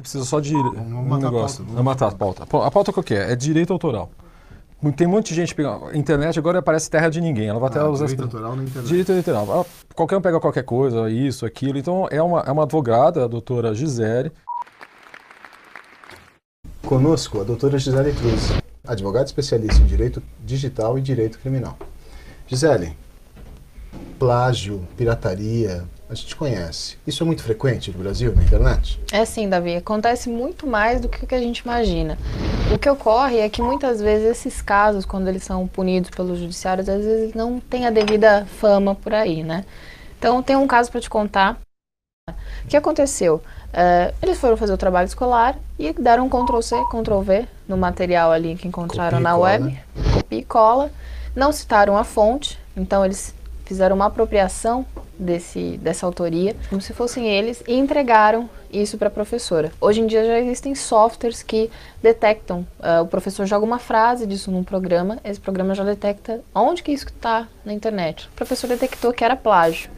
Precisa só de um negócio. Vamos matar a pauta. A pauta qual que é? É direito autoral. Tem um monte de gente pegando. Internet agora parece terra de ninguém. Ela vai até Ah, usar. direito autoral na internet. Direito autoral. Ela- Qualquer um pega qualquer coisa, isso, aquilo. Então é uma, é uma advogada, a doutora Gisele. Conosco, a doutora Gisele Cruz, advogada especialista em direito digital e direito criminal. Gisele, plágio, pirataria, a gente conhece. Isso é muito frequente no Brasil, na internet? É sim, Davi. Acontece muito mais do que o que a gente imagina. O que ocorre é que muitas vezes esses casos, quando eles são punidos pelos judiciários, às vezes não tem a devida fama por aí, né? Então, tem um caso para te contar. O que aconteceu? Eh, eles foram fazer o trabalho escolar e deram um Ctrl-C, Ctrl-V no material ali que encontraram Copia na cola, web. Copia e cola. Não citaram a fonte, então eles fizeram uma apropriação desse, dessa autoria, como se fossem eles, e entregaram isso para a professora. Hoje em dia já existem softwares que detectam, ah, o professor joga uma frase disso num programa, esse programa já detecta onde que isso está na internet. O professor detectou que era plágio.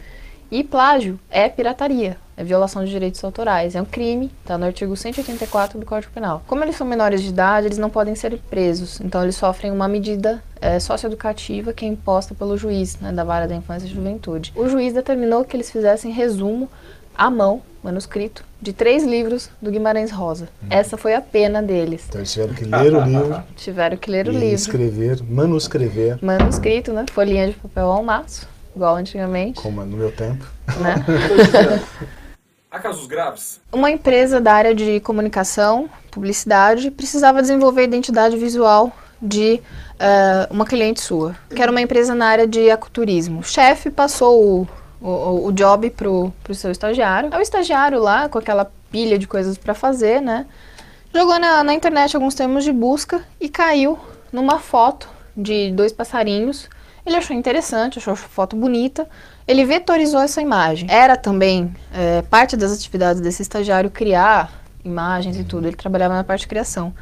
E plágio é pirataria, é violação de direitos autorais, é um crime, está no artigo 184 do Código Penal. Como eles são menores de idade, eles não podem ser presos, então eles sofrem uma medida é, socioeducativa que é imposta pelo juiz né, da vara da infância e juventude. O juiz determinou que eles fizessem resumo à mão, manuscrito, de três livros do Guimarães Rosa. Essa foi a pena deles. Então eles tiveram que ler o livro Tiveram que ler o e livro. escrever, manuscrever, Manuscrito, né? Folhinha de papel ao maço, igual antigamente, como no meu tempo. né? Há casos graves? Uma empresa da área de comunicação, publicidade, precisava desenvolver identidade visual de eh, uma cliente sua, que era uma empresa na área de ecoturismo. O chefe passou o, o, o job pro, pro seu estagiário. Aí O estagiário lá, com aquela pilha de coisas para fazer, né? Jogou na, na internet alguns termos de busca e caiu numa foto de dois passarinhos. Ele achou interessante, achou a foto bonita. Ele vetorizou essa imagem. Era também é, parte das atividades desse estagiário criar imagens e tudo. Ele trabalhava na parte de criação.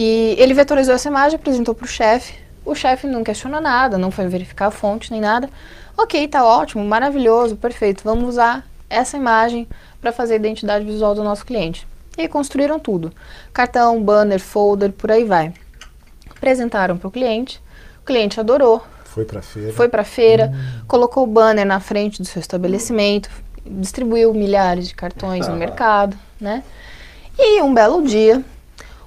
E ele vetorizou essa imagem, apresentou para o chefe. O chefe não questionou nada, não foi verificar a fonte nem nada. Ok, tá ótimo, maravilhoso, perfeito. Vamos usar essa imagem para fazer a identidade visual do nosso cliente. E aí construíram tudo: cartão, banner, folder, por aí vai. Apresentaram para o cliente. O cliente adorou, Foi pra feira. foi para feira, colocou o banner na frente do seu estabelecimento, distribuiu milhares de cartões no mercado, né? E um belo dia,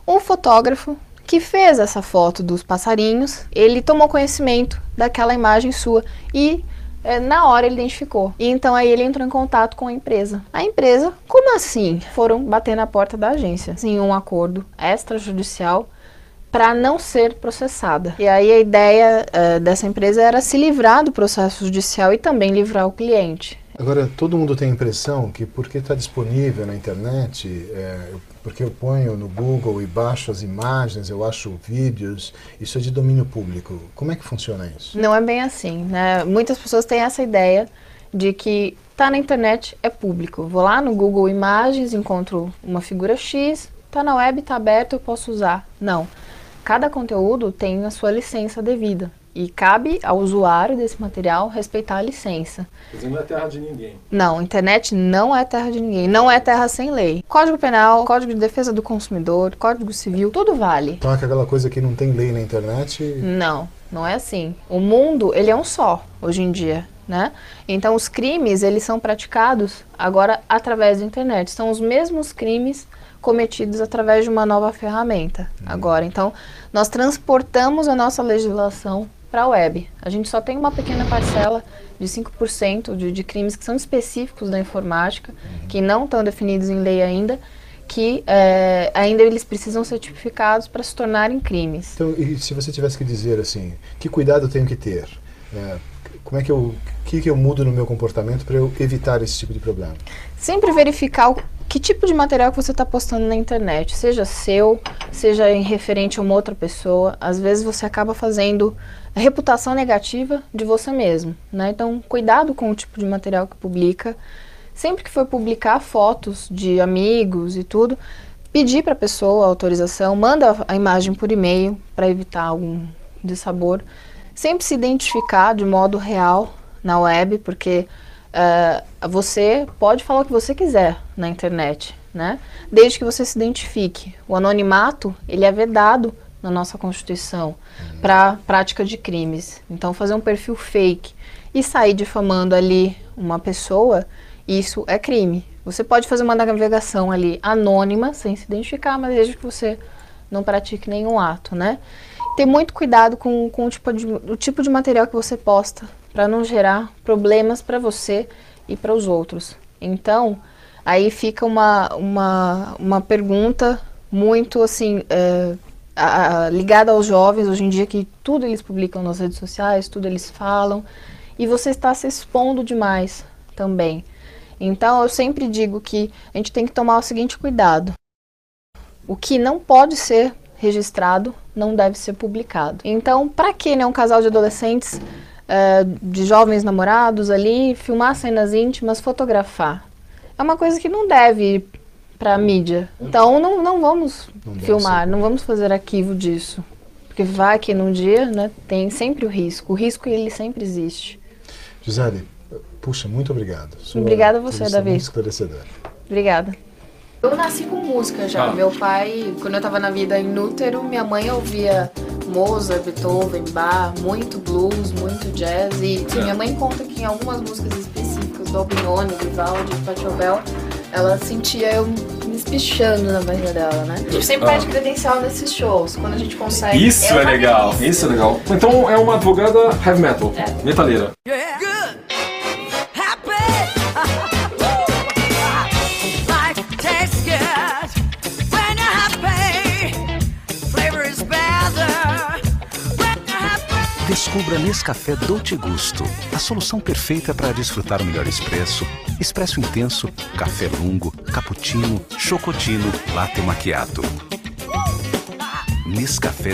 um fotógrafo que fez essa foto dos passarinhos, ele tomou conhecimento daquela imagem sua e eh, na hora ele identificou. E então aí ele entrou em contato com a empresa. A empresa, como assim? Foram bater na porta da agência, em um acordo extrajudicial para não ser processada. E aí a ideia eh, dessa empresa era se livrar do processo judicial e também livrar o cliente. Agora, todo mundo tem a impressão que porque está disponível na internet, é, porque eu ponho no Google e baixo as imagens, eu acho vídeos, isso é de domínio público. Como é que funciona isso? Não é bem assim, né? Muitas pessoas têm essa ideia de que tá na internet é público. Vou lá no Google Imagens, encontro uma figura X, tá na web, tá aberto, eu posso usar. Não. Cada conteúdo tem a sua licença devida. E cabe ao usuário desse material respeitar a licença. Quer dizer, não é terra de ninguém. Não, internet não é terra de ninguém, não é terra sem lei. Código Penal, Código de Defesa do Consumidor, Código Civil, tudo vale. Então é aquela coisa que não tem lei na internet. Não, não é assim. O mundo, ele é um só, hoje em dia, né? Então, os crimes, eles são praticados agora através da internet. São os mesmos crimes cometidos através de uma nova ferramenta agora. Então, nós transportamos a nossa legislação para a web. A gente só tem uma pequena parcela de 5% de, de crimes que são específicos da informática, que não estão definidos em lei ainda, que eh, ainda eles precisam ser tipificados para se tornarem crimes. Então, e se você tivesse que dizer assim, que cuidado eu tenho que ter? É, como é que eu, que que eu mudo no meu comportamento para eu evitar esse tipo de problema? Sempre verificar o, que tipo de material que você está postando na internet, seja seu, seja em referente a uma outra pessoa. Às vezes você acaba fazendo a reputação negativa de você mesmo, né? Então, cuidado com o tipo de material que publica. Sempre que for publicar fotos de amigos e tudo, pedir para a pessoa autorização, manda a imagem por e-mail para evitar algum dissabor. sempre se identificar de modo real na web, porque uh, você pode falar o que você quiser na internet, né? Desde que você se identifique. O anonimato, ele é vedado na nossa Constituição para prática de crimes. Então, fazer um perfil fake e sair difamando ali uma pessoa, isso é crime. Você pode fazer uma navegação ali anônima, sem se identificar, mas desde que você não pratique nenhum ato, né? Ter muito cuidado com, com o, tipo de, o tipo de material que você posta, para não gerar problemas para você e para os outros. Então, aí fica uma, uma, uma pergunta muito assim, é, a, a, ligada aos jovens hoje em dia, que tudo eles publicam nas redes sociais, tudo eles falam, e você está se expondo demais também. Então, eu sempre digo que a gente tem que tomar o seguinte cuidado. O que não pode ser registrado não deve ser publicado. Então, para que né, um casal de adolescentes, uh, de jovens namorados ali, filmar cenas íntimas, fotografar? É uma coisa que não deve ir para a mídia. Então, não, não vamos não filmar, não vamos fazer arquivo disso. Porque vai que num dia né, tem sempre o risco. O risco, ele sempre existe. Gisele, Puxa, muito obrigado. Sua Obrigada a você, Davi. Muito esclarecedor. Obrigada. Eu nasci com música já. Ah. Meu pai, quando eu estava na vida inútero, minha mãe ouvia Mozart, Beethoven, Bach, muito blues, muito jazz. E é. minha mãe conta que em algumas músicas específicas do Albinoni, Vivaldi, Pachelbel, ela sentia eu me espichando na barriga dela, né? A gente sempre ah. pede credencial nesses shows, quando a gente consegue. Isso é, é legal, isso é legal. Então é uma advogada heavy metal, é. metaleira. Yeah. Descubra Nescafé Dolce Gusto, a solução perfeita para desfrutar o melhor expresso, expresso intenso, café lungo, cappuccino, chocotino, latte macchiato. Nescafé